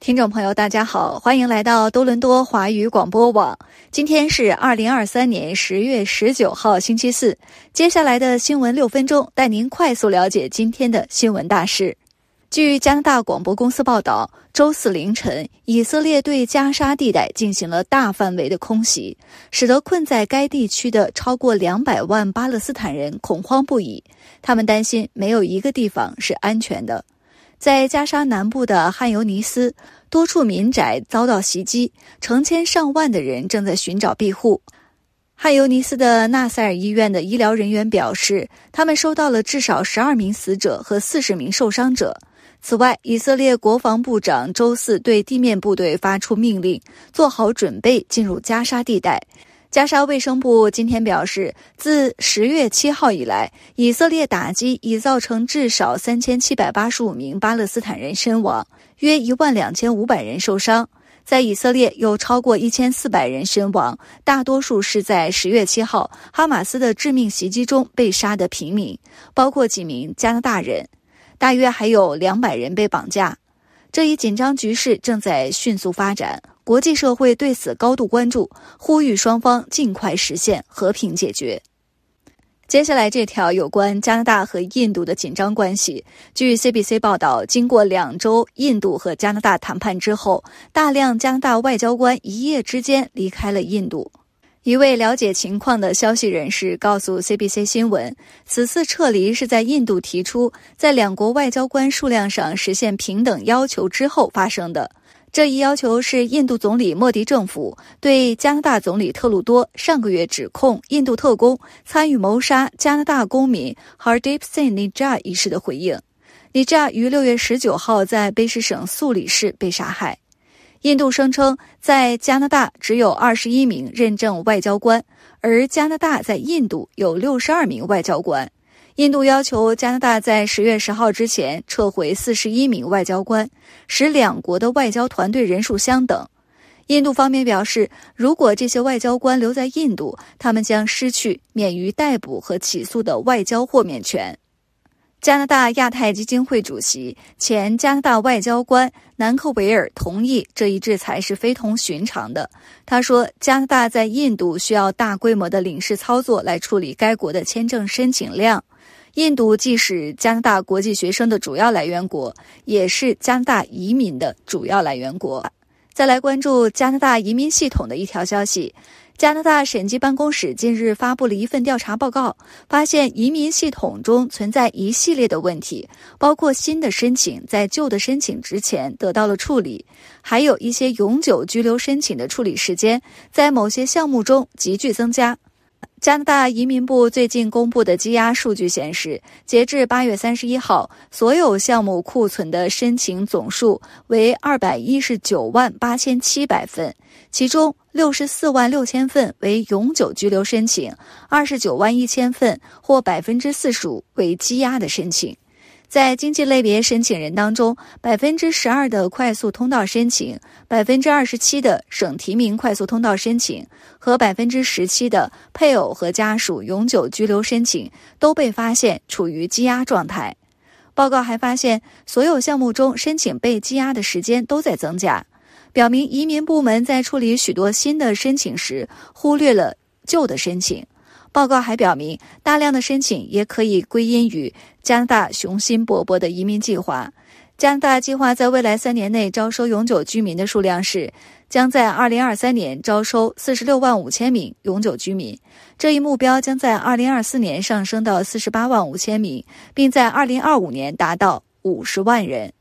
听众朋友，大家好，欢迎来到多伦多华语广播网。今天是二零二三年十月十九号，星期四。接下来的新闻六分钟，带您快速了解今天的新闻大事。据加拿大广播公司报道，周四凌晨，以色列对加沙地带进行了大范围的空袭，使得困在该地区的超过两百万巴勒斯坦人恐慌不已。他们担心没有一个地方是安全的。在加沙南部的汉尤尼斯，多处民宅遭到袭击，成千上万的人正在寻找庇护。汉尤尼斯的纳赛尔医院的医疗人员表示，他们收到了至少十二名死者和四十名受伤者。此外，以色列国防部长周四对地面部队发出命令，做好准备进入加沙地带。加沙卫生部今天表示，自十月七号以来，以色列打击已造成至少三千七百八十五名巴勒斯坦人身亡，约一万两千五百人受伤。在以色列，有超过一千四百人身亡，大多数是在十月七号哈马斯的致命袭击中被杀的平民，包括几名加拿大人。大约还有两百人被绑架。这一紧张局势正在迅速发展，国际社会对此高度关注，呼吁双方尽快实现和平解决。接下来这条有关加拿大和印度的紧张关系。据 CBC 报道，经过两周印度和加拿大谈判之后，大量加拿大外交官一夜之间离开了印度。一位了解情况的消息人士告诉 CBC 新闻，此次撤离是在印度提出在两国外交官数量上实现平等要求之后发生的。这一要求是印度总理莫迪政府对加拿大总理特鲁多上个月指控印度特工参与谋杀加拿大公民 Hardeep Singh Nijjar 一事的回应。nija 于六月十九号在卑诗省素里市被杀害。印度声称，在加拿大只有二十一名认证外交官，而加拿大在印度有六十二名外交官。印度要求加拿大在十月十号之前撤回四十一名外交官，使两国的外交团队人数相等。印度方面表示，如果这些外交官留在印度，他们将失去免于逮捕和起诉的外交豁免权。加拿大亚太基金会主席、前加拿大外交官南克维尔同意这一制裁是非同寻常的。他说：“加拿大在印度需要大规模的领事操作来处理该国的签证申请量。印度既是加拿大国际学生的主要来源国，也是加拿大移民的主要来源国。”再来关注加拿大移民系统的一条消息。加拿大审计办公室近日发布了一份调查报告，发现移民系统中存在一系列的问题，包括新的申请在旧的申请之前得到了处理，还有一些永久居留申请的处理时间在某些项目中急剧增加。加拿大移民部最近公布的积压数据显示，截至八月三十一号，所有项目库存的申请总数为二百一十九万八千七百份，其中六十四万六千份为永久居留申请，二十九万一千份或百分之四十五为积压的申请。在经济类别申请人当中，百分之十二的快速通道申请，百分之二十七的省提名快速通道申请和百分之十七的配偶和家属永久居留申请都被发现处于积压状态。报告还发现，所有项目中申请被积压的时间都在增加，表明移民部门在处理许多新的申请时忽略了旧的申请。报告还表明，大量的申请也可以归因于加拿大雄心勃勃的移民计划。加拿大计划在未来三年内招收永久居民的数量是，将在二零二三年招收四十六万五千名永久居民。这一目标将在二零二四年上升到四十八万五千名，并在二零二五年达到五十万人。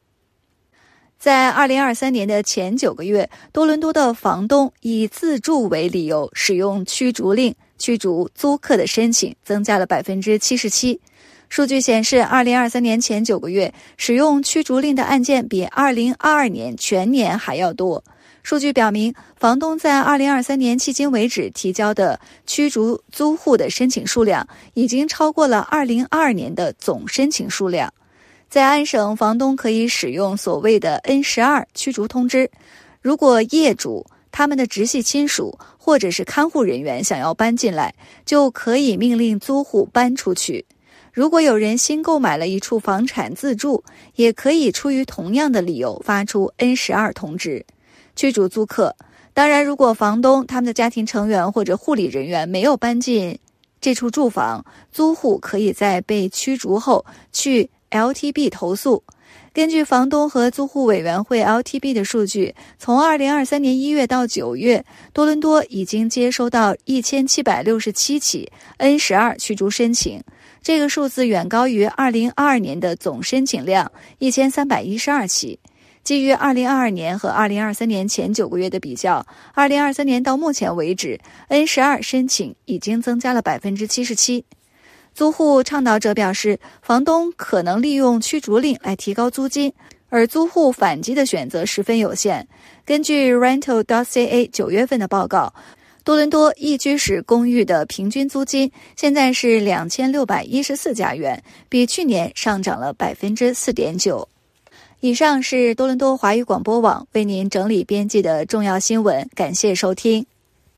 在二零二三年的前九个月，多伦多的房东以自住为理由使用驱逐令。驱逐租客的申请增加了百分之七十七。数据显示，二零二三年前九个月使用驱逐令的案件比二零二二年全年还要多。数据表明，房东在二零二三年迄今为止提交的驱逐租户的申请数量已经超过了二零二二年的总申请数量。在安省，房东可以使用所谓的 N 十二驱逐通知，如果业主。他们的直系亲属或者是看护人员想要搬进来，就可以命令租户搬出去。如果有人新购买了一处房产自住，也可以出于同样的理由发出 N 十二通知，驱逐租客。当然，如果房东他们的家庭成员或者护理人员没有搬进这处住房，租户可以在被驱逐后去 LTB 投诉。根据房东和租户委员会 LTB 的数据，从2023年1月到9月，多伦多已经接收到1767起 N12 驱逐申请，这个数字远高于2022年的总申请量1312起。基于2022年和2023年前九个月的比较，2023年到目前为止，N12 申请已经增加了77%。租户倡导者表示，房东可能利用驱逐令来提高租金，而租户反击的选择十分有限。根据 Rental.ca 九月份的报告，多伦多一居室公寓的平均租金现在是两千六百一十四加元，比去年上涨了百分之四点九。以上是多伦多华语广播网为您整理编辑的重要新闻，感谢收听。